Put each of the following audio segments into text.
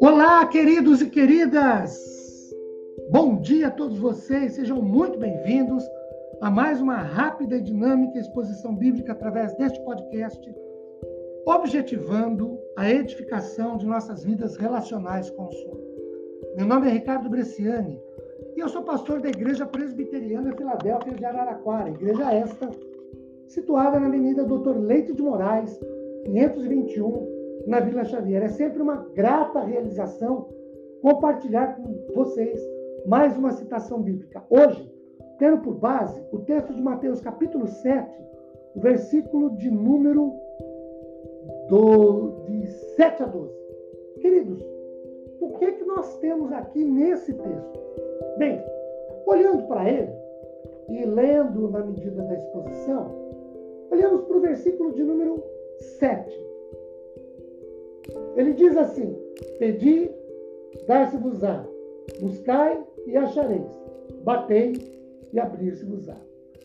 Olá, queridos e queridas! Bom dia a todos vocês, sejam muito bem-vindos a mais uma rápida e dinâmica exposição bíblica através deste podcast, objetivando a edificação de nossas vidas relacionais com o Senhor. Meu nome é Ricardo Bresciani e eu sou pastor da Igreja Presbiteriana Filadélfia de Araraquara, igreja esta, situada na Avenida Doutor Leite de Moraes, 521, na Vila Xavier. É sempre uma grata realização compartilhar com vocês mais uma citação bíblica. Hoje, tendo por base o texto de Mateus capítulo 7, o versículo de número do, de 7 a 12. Queridos, o que, é que nós temos aqui nesse texto? Bem, olhando para ele e lendo na medida da exposição, olhamos para o versículo de número 7. Ele diz assim: Pedi, dar-se-vos-á, buscai e achareis, batei e abrir-se-vos-á.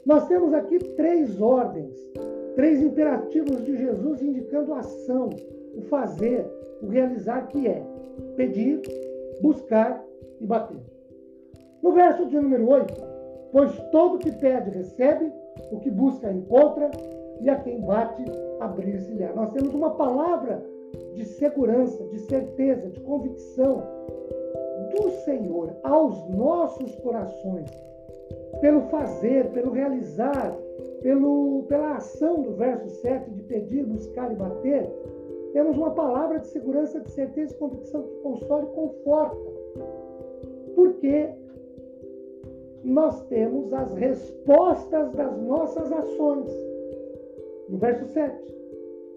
Nós temos aqui três ordens, três imperativos de Jesus indicando a ação, o fazer, o realizar, que é pedir, buscar e bater. No verso de número 8, pois todo que pede recebe, o que busca encontra, e a quem bate abrir-se-lhe. Nós temos uma palavra de segurança, de certeza, de convicção do Senhor aos nossos corações, pelo fazer, pelo realizar, pelo, pela ação do verso 7 de pedir, buscar e bater, temos uma palavra de segurança, de certeza e convicção que consola e conforta. Porque nós temos as respostas das nossas ações. No verso 7,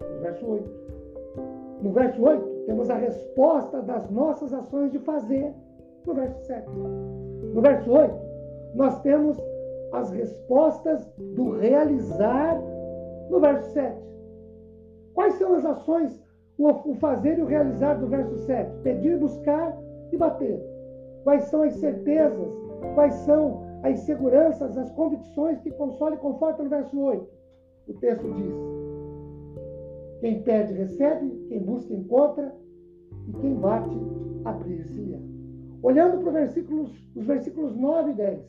no verso 8. No verso 8, temos a resposta das nossas ações de fazer. No verso 7. No verso 8, nós temos as respostas do realizar. No verso 7. Quais são as ações, o fazer e o realizar do verso 7? Pedir, buscar e bater. Quais são as certezas? Quais são as seguranças, as convicções que consolam e confortam no verso 8? O texto diz: quem pede, recebe, quem busca, encontra, e quem bate, abrir-se-lhe. Olhando para versículos, os versículos 9 e 10.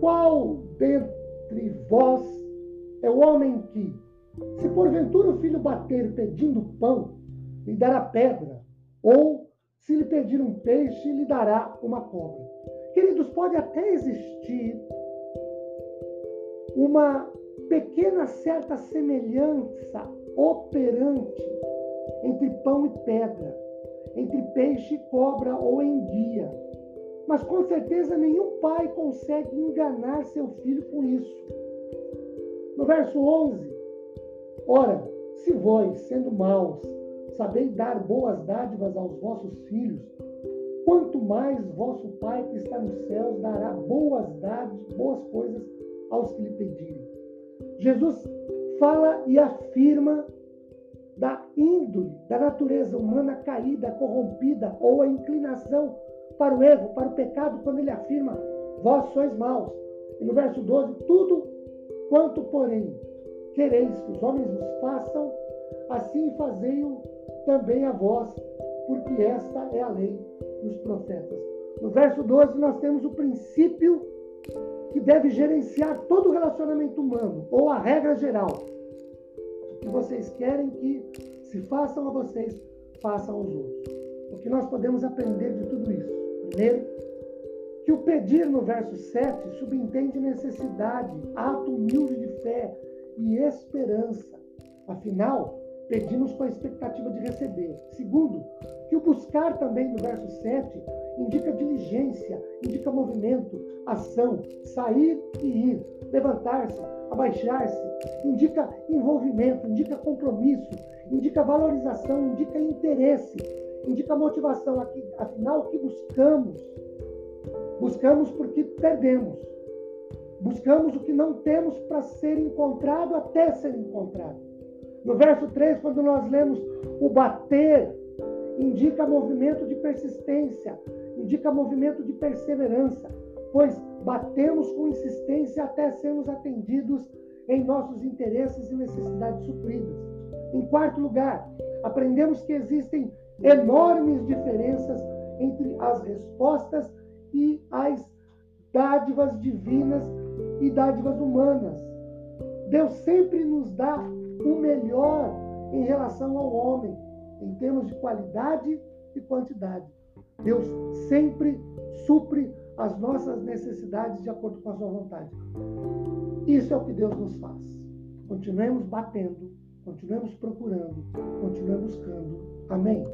Qual dentre vós é o homem que, se porventura o filho bater pedindo pão, lhe dará pedra? Ou, se lhe pedir um peixe, lhe dará uma cobra? Queridos, pode até existir uma pequena certa semelhança operante entre pão e pedra, entre peixe e cobra ou enguia. Mas com certeza nenhum pai consegue enganar seu filho com isso. No verso 11, ora, se vós, sendo maus, sabeis dar boas dádivas aos vossos filhos, quanto mais vosso Pai que está nos céus dará boas dádivas, boas coisas aos que lhe pedirem. Jesus fala e afirma da índole, da natureza humana caída, corrompida, ou a inclinação para o erro, para o pecado, quando ele afirma: Vós sois maus. E no verso 12: Tudo quanto, porém, quereis que os homens vos façam, assim fazei-o também a vós, porque esta é a lei dos profetas. No verso 12, nós temos o princípio que deve gerenciar todo o relacionamento humano, ou a regra geral. O que vocês querem que se façam a vocês, façam aos outros. O que nós podemos aprender de tudo isso? Primeiro, que o pedir no verso 7 subentende necessidade, ato humilde de fé e esperança. Afinal, pedimos com a expectativa de receber. Segundo, que o buscar também no verso 7 indica diligência, indica movimento, ação, sair e ir, levantar-se, abaixar-se, indica envolvimento, indica compromisso, indica valorização, indica interesse, indica motivação. Afinal, o que buscamos? Buscamos porque perdemos. Buscamos o que não temos para ser encontrado até ser encontrado. No verso 3, quando nós lemos o bater, indica movimento de persistência, indica movimento de perseverança, pois batemos com insistência até sermos atendidos em nossos interesses e necessidades supridas. Em quarto lugar, aprendemos que existem enormes diferenças entre as respostas e as dádivas divinas e dádivas humanas. Deus sempre nos dá o melhor em relação ao homem, em termos de qualidade e quantidade. Deus sempre supre as nossas necessidades de acordo com a sua vontade. Isso é o que Deus nos faz. Continuemos batendo, continuemos procurando, continuemos buscando. Amém?